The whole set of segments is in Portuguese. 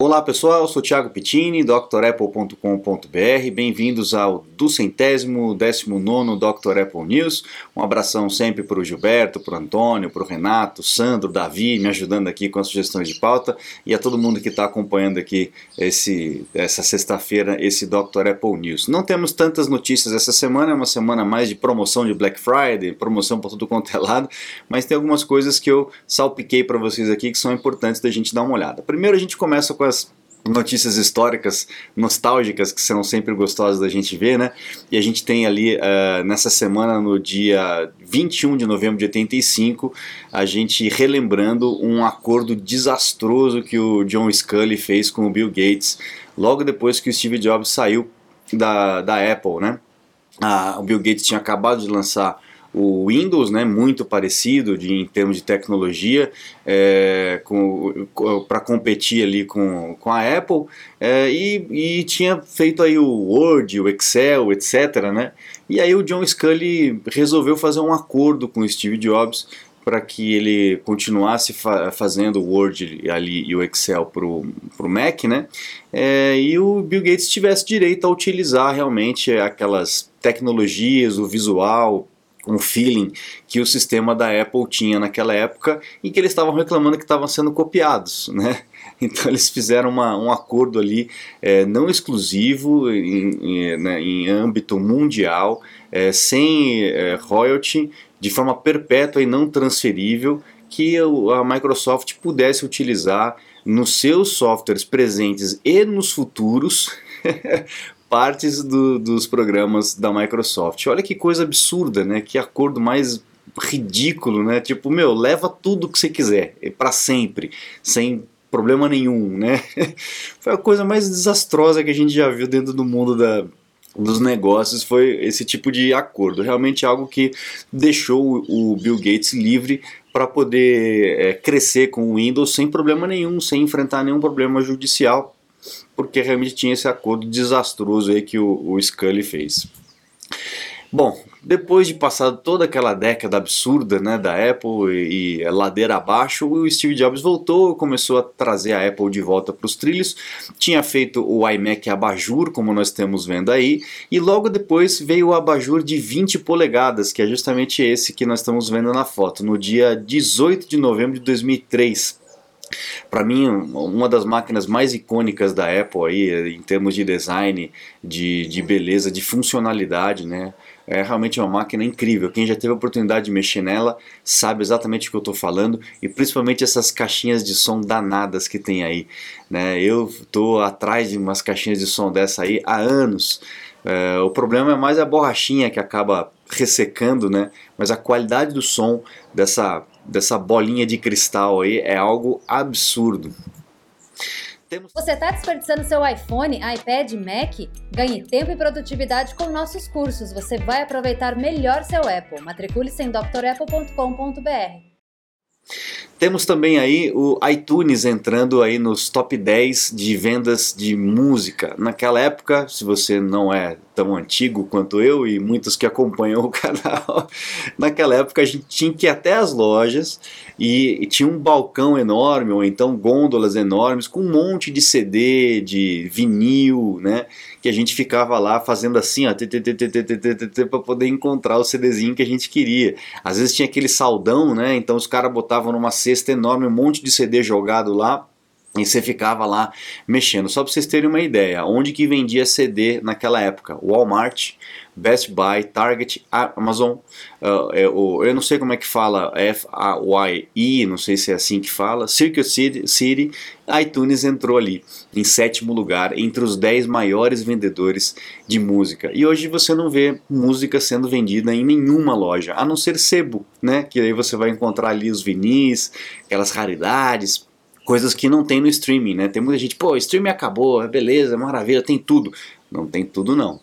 Olá pessoal, eu sou Thiago Pittini, drapple.com.br. Bem-vindos ao duzentésimo, décimo nono Dr. Apple News. Um abração sempre para o Gilberto, para o Antônio, para o Renato, Sandro, Davi, me ajudando aqui com as sugestões de pauta e a todo mundo que está acompanhando aqui esse, essa sexta-feira esse Dr. Apple News. Não temos tantas notícias essa semana, é uma semana mais de promoção de Black Friday, promoção para tudo quanto é lado, mas tem algumas coisas que eu salpiquei para vocês aqui que são importantes da gente dar uma olhada. Primeiro a gente começa com as notícias históricas nostálgicas que são sempre gostosas da gente ver, né? E a gente tem ali uh, nessa semana, no dia 21 de novembro de 85, a gente relembrando um acordo desastroso que o John Scully fez com o Bill Gates logo depois que o Steve Jobs saiu da, da Apple, né? Ah, o Bill Gates tinha acabado de lançar o Windows, né, muito parecido de, em termos de tecnologia, é, para competir ali com, com a Apple, é, e, e, tinha feito aí o Word, o Excel, etc. Né? E aí o John Scully resolveu fazer um acordo com o Steve Jobs para que ele continuasse fa fazendo o Word ali e o Excel para o Mac, né? É, e o Bill Gates tivesse direito a utilizar realmente aquelas tecnologias, o visual, um feeling que o sistema da Apple tinha naquela época e que eles estavam reclamando que estavam sendo copiados, né? Então eles fizeram uma, um acordo ali é, não exclusivo em, em, né, em, âmbito mundial, é, sem é, royalty, de forma perpétua e não transferível, que a Microsoft pudesse utilizar nos seus softwares presentes e nos futuros partes do, dos programas da Microsoft. Olha que coisa absurda, né? Que acordo mais ridículo, né? Tipo, meu, leva tudo que você quiser, para sempre, sem problema nenhum, né? Foi a coisa mais desastrosa que a gente já viu dentro do mundo da, dos negócios foi esse tipo de acordo. Realmente algo que deixou o Bill Gates livre para poder é, crescer com o Windows sem problema nenhum, sem enfrentar nenhum problema judicial porque realmente tinha esse acordo desastroso aí que o, o Scully fez. Bom, depois de passar toda aquela década absurda né, da Apple e, e ladeira abaixo, o Steve Jobs voltou, começou a trazer a Apple de volta para os trilhos, tinha feito o iMac Abajur, como nós estamos vendo aí, e logo depois veio o Abajur de 20 polegadas, que é justamente esse que nós estamos vendo na foto, no dia 18 de novembro de 2003. Para mim, uma das máquinas mais icônicas da Apple aí, em termos de design, de, de beleza, de funcionalidade, né? É realmente uma máquina incrível. Quem já teve a oportunidade de mexer nela sabe exatamente o que eu estou falando e principalmente essas caixinhas de som danadas que tem aí. Né? Eu estou atrás de umas caixinhas de som dessa aí há anos. É, o problema é mais a borrachinha que acaba ressecando, né? mas a qualidade do som dessa dessa bolinha de cristal aí é algo absurdo. Temos... Você está desperdiçando seu iPhone, iPad, Mac? Ganhe tempo e produtividade com nossos cursos. Você vai aproveitar melhor seu Apple. Matricule-se em drapple.com.br. Temos também aí o iTunes entrando aí nos top 10 de vendas de música. Naquela época, se você não é tão antigo quanto eu e muitos que acompanham o canal, naquela época a gente tinha que ir até as lojas e, e, tinha um balcão enorme ou então gôndolas enormes com um monte de CD, de vinil, né? Que a gente ficava lá fazendo assim, ó, para poder encontrar o CDzinho que a gente queria. Às vezes tinha aquele saldão, né? Então os caras botavam numa cesta enorme um monte de CD jogado lá e você ficava lá mexendo. Só para vocês terem uma ideia, onde que vendia CD naquela época? Walmart, Best Buy, Target, Amazon, uh, é, o, eu não sei como é que fala, F-A-Y-I, não sei se é assim que fala, Circuit City, City, iTunes entrou ali em sétimo lugar entre os 10 maiores vendedores de música. E hoje você não vê música sendo vendida em nenhuma loja, a não ser sebo, né? Que aí você vai encontrar ali os vinis, aquelas raridades, coisas que não tem no streaming, né? Tem muita gente, pô, streaming acabou, beleza, maravilha, tem tudo. Não tem tudo não.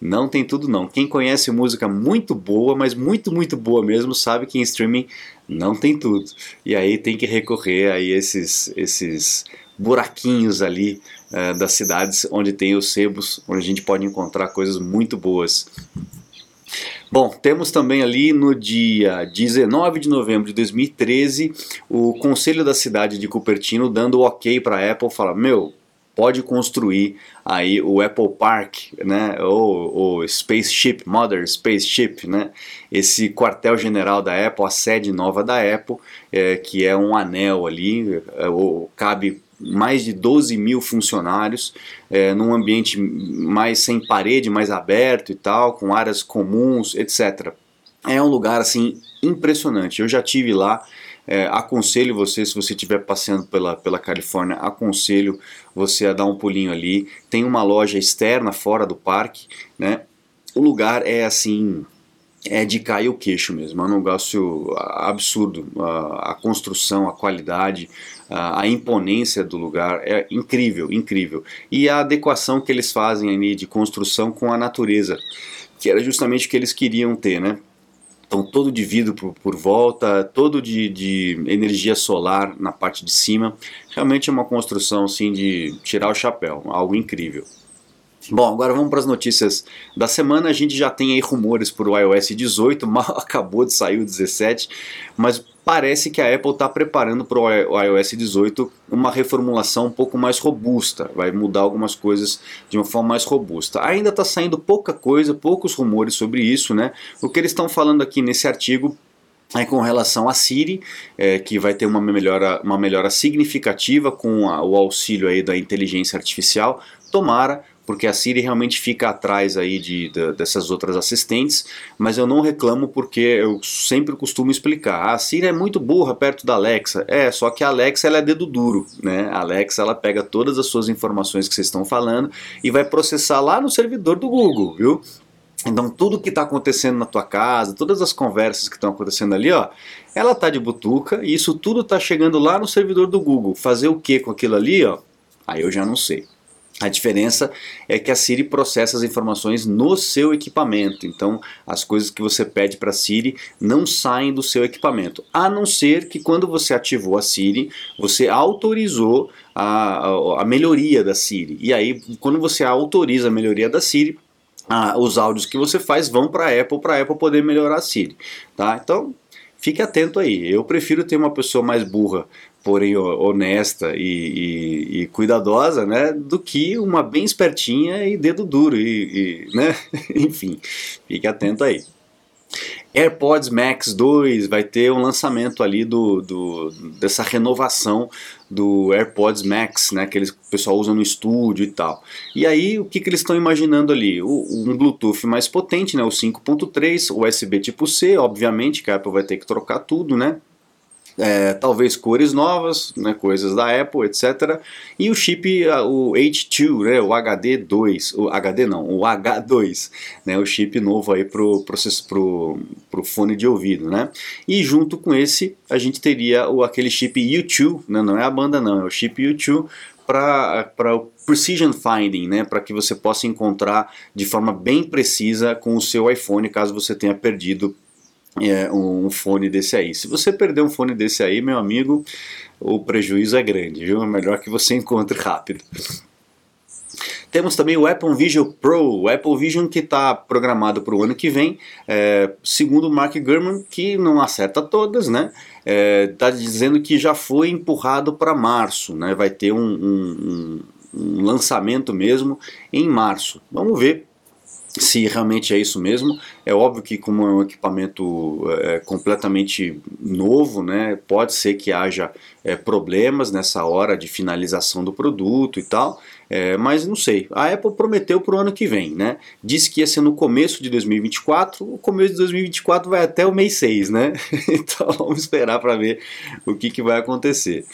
Não tem tudo não. Quem conhece música muito boa, mas muito, muito boa mesmo, sabe que em streaming não tem tudo. E aí tem que recorrer a esses, esses buraquinhos ali uh, das cidades onde tem os sebos, onde a gente pode encontrar coisas muito boas. Bom, temos também ali no dia 19 de novembro de 2013 o Conselho da Cidade de Cupertino dando ok para a Apple, fala: "Meu, pode construir aí o Apple Park, né, ou o Spaceship, Mother Spaceship, né, esse quartel-general da Apple, a sede nova da Apple, é, que é um anel ali, é, ou, cabe mais de 12 mil funcionários, é, num ambiente mais sem parede, mais aberto e tal, com áreas comuns, etc. É um lugar assim impressionante. Eu já tive lá. É, aconselho você, se você estiver passeando pela, pela Califórnia, aconselho você a dar um pulinho ali. Tem uma loja externa fora do parque, né? O lugar é assim, é de cair o queixo mesmo, é um negócio absurdo. A, a construção, a qualidade, a, a, imponência do lugar é incrível, incrível. E a adequação que eles fazem ali de construção com a natureza, que era justamente o que eles queriam ter, né? Então, todo de vidro por, por volta, todo de, de, energia solar na parte de cima. Realmente é uma construção assim, de tirar o chapéu, algo incrível. Bom, agora vamos para as notícias da semana. A gente já tem aí rumores para o iOS 18, mal acabou de sair o 17, mas parece que a Apple está preparando para o iOS 18 uma reformulação um pouco mais robusta, vai mudar algumas coisas de uma forma mais robusta. Ainda está saindo pouca coisa, poucos rumores sobre isso, né? O que eles estão falando aqui nesse artigo é com relação a Siri, é, que vai ter uma melhora, uma melhora significativa com a, o auxílio aí da inteligência artificial. Tomara porque a Siri realmente fica atrás aí de, de, dessas outras assistentes, mas eu não reclamo porque eu sempre costumo explicar. A Siri é muito burra perto da Alexa. É, só que a Alexa ela é dedo duro, né? A Alexa ela pega todas as suas informações que vocês estão falando e vai processar lá no servidor do Google, viu? Então tudo que está acontecendo na tua casa, todas as conversas que estão acontecendo ali, ó, ela tá de butuca e isso tudo está chegando lá no servidor do Google. Fazer o que com aquilo ali, ó? Aí eu já não sei. A diferença é que a Siri processa as informações no seu equipamento, então as coisas que você pede para a Siri não saem do seu equipamento, a não ser que quando você ativou a Siri, você autorizou a, a, a melhoria da Siri. E aí, quando você autoriza a melhoria da Siri, ah, os áudios que você faz vão para a Apple para a Apple poder melhorar a Siri, tá? Então fique atento aí. Eu prefiro ter uma pessoa mais burra porém honesta e, e, e, cuidadosa, né, do que uma bem espertinha e dedo duro e, e né, enfim, fique atento aí. AirPods Max 2 vai ter um lançamento ali do, do, dessa renovação do AirPods Max, né, que eles, o pessoal usa no estúdio e tal. E aí, o que, que eles estão imaginando ali? O, um Bluetooth mais potente, né, o 5.3, USB tipo C, obviamente, que a Apple vai ter que trocar tudo, né, é, talvez cores novas, né, coisas da Apple, etc. E o chip, o H2, né, o HD2, o HD não, o H2, né, o chip novo aí pro, processo, pro, pro fone de ouvido, né? E junto com esse, a gente teria o, aquele chip U2, né, não é a banda não, é o chip U2 para o precision finding, né, para que você possa encontrar de forma bem precisa com o seu iPhone, caso você tenha perdido é, um fone desse aí. Se você perder um fone desse aí, meu amigo, o prejuízo é grande, viu? É melhor que você encontre rápido. Temos também o Apple Vision Pro, o Apple Vision que está programado para o ano que vem, é, segundo o Mark Gurman, que não acerta todas, né? Está é, dizendo que já foi empurrado para março, né? Vai ter um, um, um lançamento mesmo em março. Vamos ver se realmente é isso mesmo. É óbvio que como é um equipamento é, completamente novo, né, pode ser que haja é, problemas nessa hora de finalização do produto e tal, é, mas não sei. A Apple prometeu para o ano que vem, né? Disse que ia ser no começo de 2024, o começo de 2024 vai até o mês 6, né? então vamos esperar para ver o que, que vai acontecer.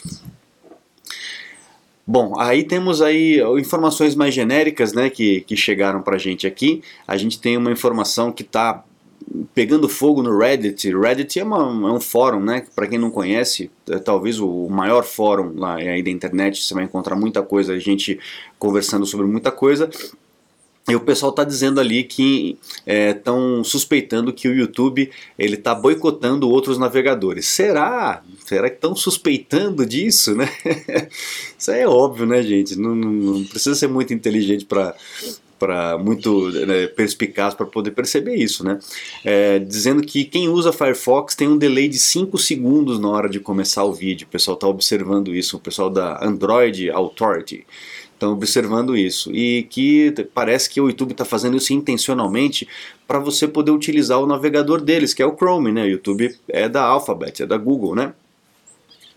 Bom, aí temos aí informações mais genéricas né, que, que chegaram para a gente aqui. A gente tem uma informação que está pegando fogo no Reddit. Reddit é, uma, é um fórum, né? Para quem não conhece, é talvez o maior fórum lá aí da internet. Você vai encontrar muita coisa, a gente conversando sobre muita coisa. E o pessoal está dizendo ali que estão é, suspeitando que o YouTube ele está boicotando outros navegadores. Será? Será que estão suspeitando disso, né? Isso é óbvio, né, gente? Não, não, não precisa ser muito inteligente para para muito né, perspicaz para poder perceber isso, né? É, dizendo que quem usa Firefox tem um delay de 5 segundos na hora de começar o vídeo. O pessoal está observando isso, o pessoal da Android Authority estão observando isso e que parece que o YouTube está fazendo isso intencionalmente para você poder utilizar o navegador deles, que é o Chrome, né? O YouTube é da Alphabet, é da Google, né?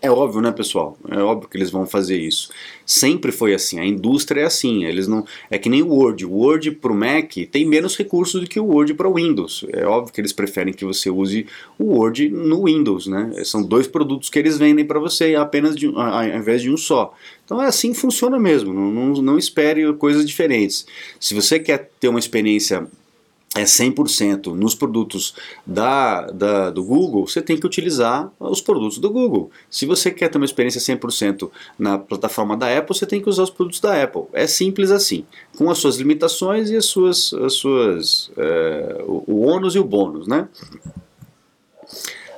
É óbvio, né, pessoal? É óbvio que eles vão fazer isso. Sempre foi assim. A indústria é assim. Eles não é que nem o Word. O Word para o Mac tem menos recursos do que o Word para o Windows. É óbvio que eles preferem que você use o Word no Windows, né? São dois produtos que eles vendem para você apenas de, ao invés de um só. Então é assim que funciona mesmo. Não, não, não espere coisas diferentes. Se você quer ter uma experiência é 100% nos produtos da, da, do Google, você tem que utilizar os produtos do Google. Se você quer ter uma experiência 100% na plataforma da Apple, você tem que usar os produtos da Apple. É simples assim, com as suas limitações e as suas, as suas é, o, o ônus e o bônus, né?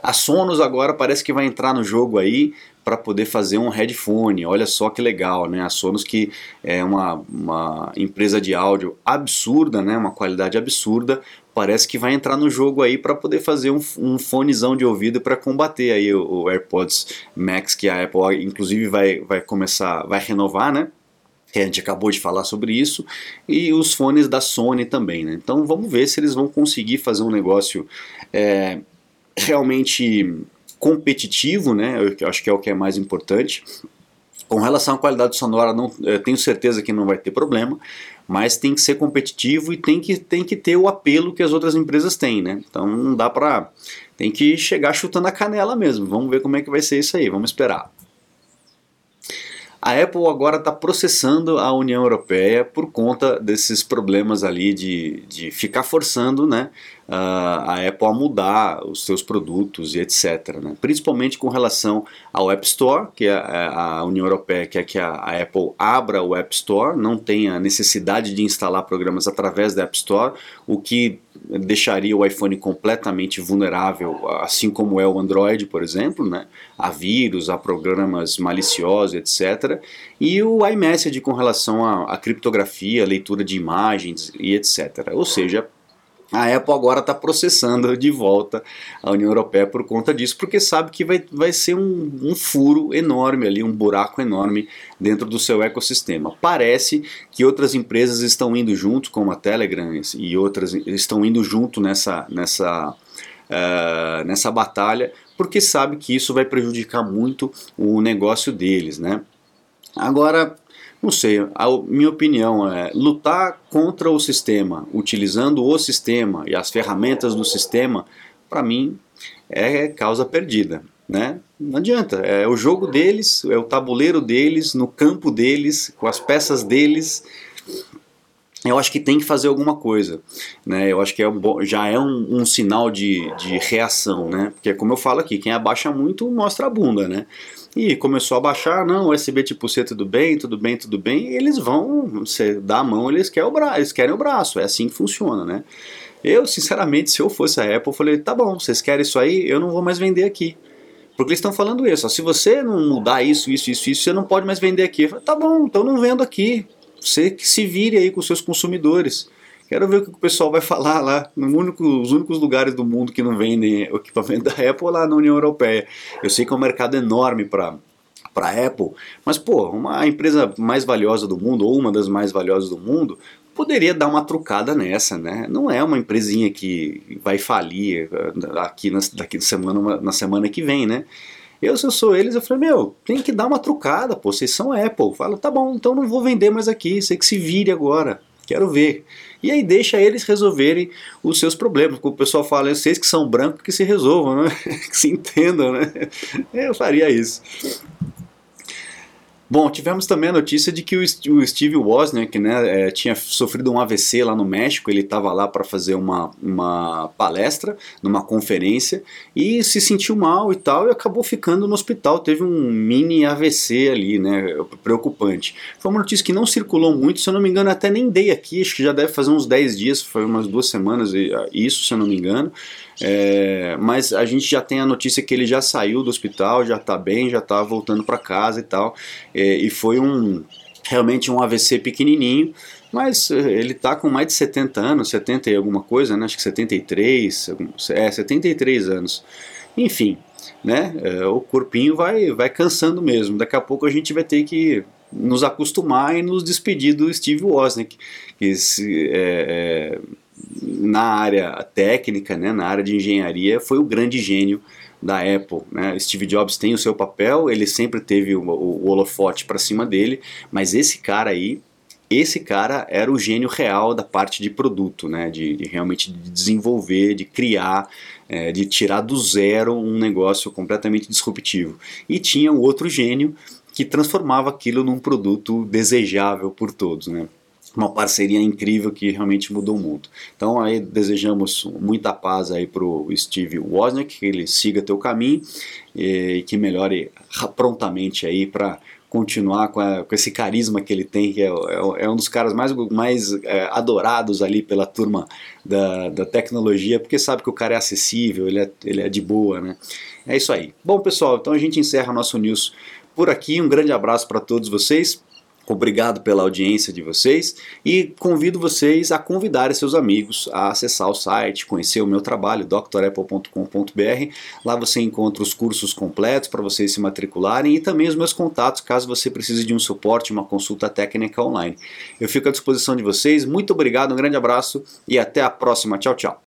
A Sonos agora parece que vai entrar no jogo aí para poder fazer um headphone. Olha só que legal, né? A Sonos que é uma, uma empresa de áudio absurda, né? Uma qualidade absurda. Parece que vai entrar no jogo aí para poder fazer um, um fonezão de ouvido para combater aí o, o, AirPods Max que a Apple inclusive vai, vai começar, vai renovar, né? a gente acabou de falar sobre isso, e os fones da Sony também, né? Então vamos ver se eles vão conseguir fazer um negócio é, realmente competitivo, né? Eu acho que é o que é mais importante. Com relação à qualidade sonora, não, tenho certeza que não vai ter problema, mas tem que ser competitivo e tem que, tem que ter o apelo que as outras empresas têm, né? Então não dá pra. Tem que chegar chutando a canela mesmo. Vamos ver como é que vai ser isso aí, vamos esperar. A Apple agora está processando a União Europeia por conta desses problemas ali de, de ficar forçando né, a Apple a mudar os seus produtos e etc. Né? Principalmente com relação ao App Store, que a, a União Europeia quer que a, a, Apple abra o App Store, não tenha necessidade de instalar programas através da App Store, o que deixaria o iPhone completamente vulnerável, assim como é o Android, por exemplo, né? a vírus, a programas maliciosos, etc. E o iMessage com relação à criptografia, leitura de imagens e etc. Ou seja, a Apple agora está processando de volta a União Europeia por conta disso, porque sabe que vai, vai ser um, um, furo enorme ali, um buraco enorme dentro do seu ecossistema. Parece que outras empresas estão indo junto, como a Telegram e outras estão indo junto nessa, nessa, uh, nessa batalha, porque sabe que isso vai prejudicar muito o negócio deles, né? Agora, não sei, a minha opinião é lutar contra o sistema, utilizando o sistema e as ferramentas do sistema, para mim é causa perdida. Né? Não adianta, é o jogo deles, é o tabuleiro deles, no campo deles, com as peças deles. Eu acho que tem que fazer alguma coisa, né? Eu acho que é já é um, um sinal de, de reação, né? Porque como eu falo aqui, quem abaixa muito mostra a bunda, né? E começou a baixar, não, USB tipo C tudo bem, tudo bem, tudo bem, eles vão, você dá a mão, eles querem o braço, eles querem o braço, é assim que funciona, né? Eu, sinceramente, se eu fosse a Apple, eu falei, tá bom, vocês querem isso aí, eu não vou mais vender aqui. Porque eles estão falando isso, ó, se você não mudar isso, isso, isso, isso, você não pode mais vender aqui. Eu falei, tá bom, então não vendo aqui. Você que se vire aí com seus consumidores. Quero ver o que o pessoal vai falar lá, único, os únicos lugares do mundo que não vendem equipamento da Apple lá na União Europeia. Eu sei que é um mercado enorme para para Apple, mas pô, uma empresa mais valiosa do mundo ou uma das mais valiosas do mundo poderia dar uma trucada nessa, né? Não é uma empresinha que vai falir eh, aqui na, daqui semana, na semana que vem, né? Eu, se eu sou eles, eu falei, meu, tem que dar uma trucada, pô, vocês são Apple. Fala, tá bom, então não vou vender mais aqui, sei que se vire agora, quero ver. E aí deixa eles resolverem os seus problemas. O pessoal fala, vocês que são brancos que se resolvam, né? que se entendam, né? Eu faria isso. Bom, tivemos também a notícia de que o Steve Wozniak né, é, tinha sofrido um AVC lá no México, ele estava lá para fazer uma, uma palestra, numa conferência, e se sentiu mal e tal, e acabou ficando no hospital, teve um mini AVC ali, né, preocupante. Foi uma notícia que não circulou muito, se eu não me engano, até nem dei aqui, acho que já deve fazer uns 10 dias, foi umas duas semanas isso, se eu não me engano, é, mas a gente já tem a notícia que ele já saiu do hospital, já está bem, já está voltando para casa e tal. É, e foi um, realmente um AVC pequenininho, mas eh, ele está com mais de 70 anos, 70 e alguma coisa, né? acho que 73, é, 73 anos. Enfim, né? É, o corpinho vai, vai cansando mesmo. Daqui a pouco a gente vai ter que nos acostumar e nos despedir do Steve Wozniak, que é, é, na área técnica, né, na área de engenharia, foi o grande gênio da Apple. Né? Steve Jobs tem o seu papel, ele sempre teve o, o, holofote para cima dele, mas esse cara aí, esse cara era o gênio real da parte de produto, né? de, de realmente de desenvolver, de criar, é, de tirar do zero um negócio completamente disruptivo. E tinha o outro gênio que transformava aquilo num produto desejável por todos. Né? Uma parceria incrível que realmente mudou o mundo. Então aí desejamos muita paz aí pro Steve Wozniak, que ele siga teu caminho e que melhore prontamente aí para continuar com, a, com, esse carisma que ele tem, que é, é, é um dos caras mais, mais é, adorados ali pela turma da, da tecnologia, porque sabe que o cara é acessível, ele é, ele é de boa, né? É isso aí. Bom, pessoal, então a gente encerra nosso news por aqui. Um grande abraço para todos vocês. Obrigado pela audiência de vocês e convido vocês a convidar seus amigos a acessar o site, conhecer o meu trabalho, drapple.com.br. Lá você encontra os cursos completos para vocês se matricularem e também os meus contatos caso você precise de um suporte, uma consulta técnica online. Eu fico à disposição de vocês. Muito obrigado, um grande abraço e até a próxima. Tchau, tchau.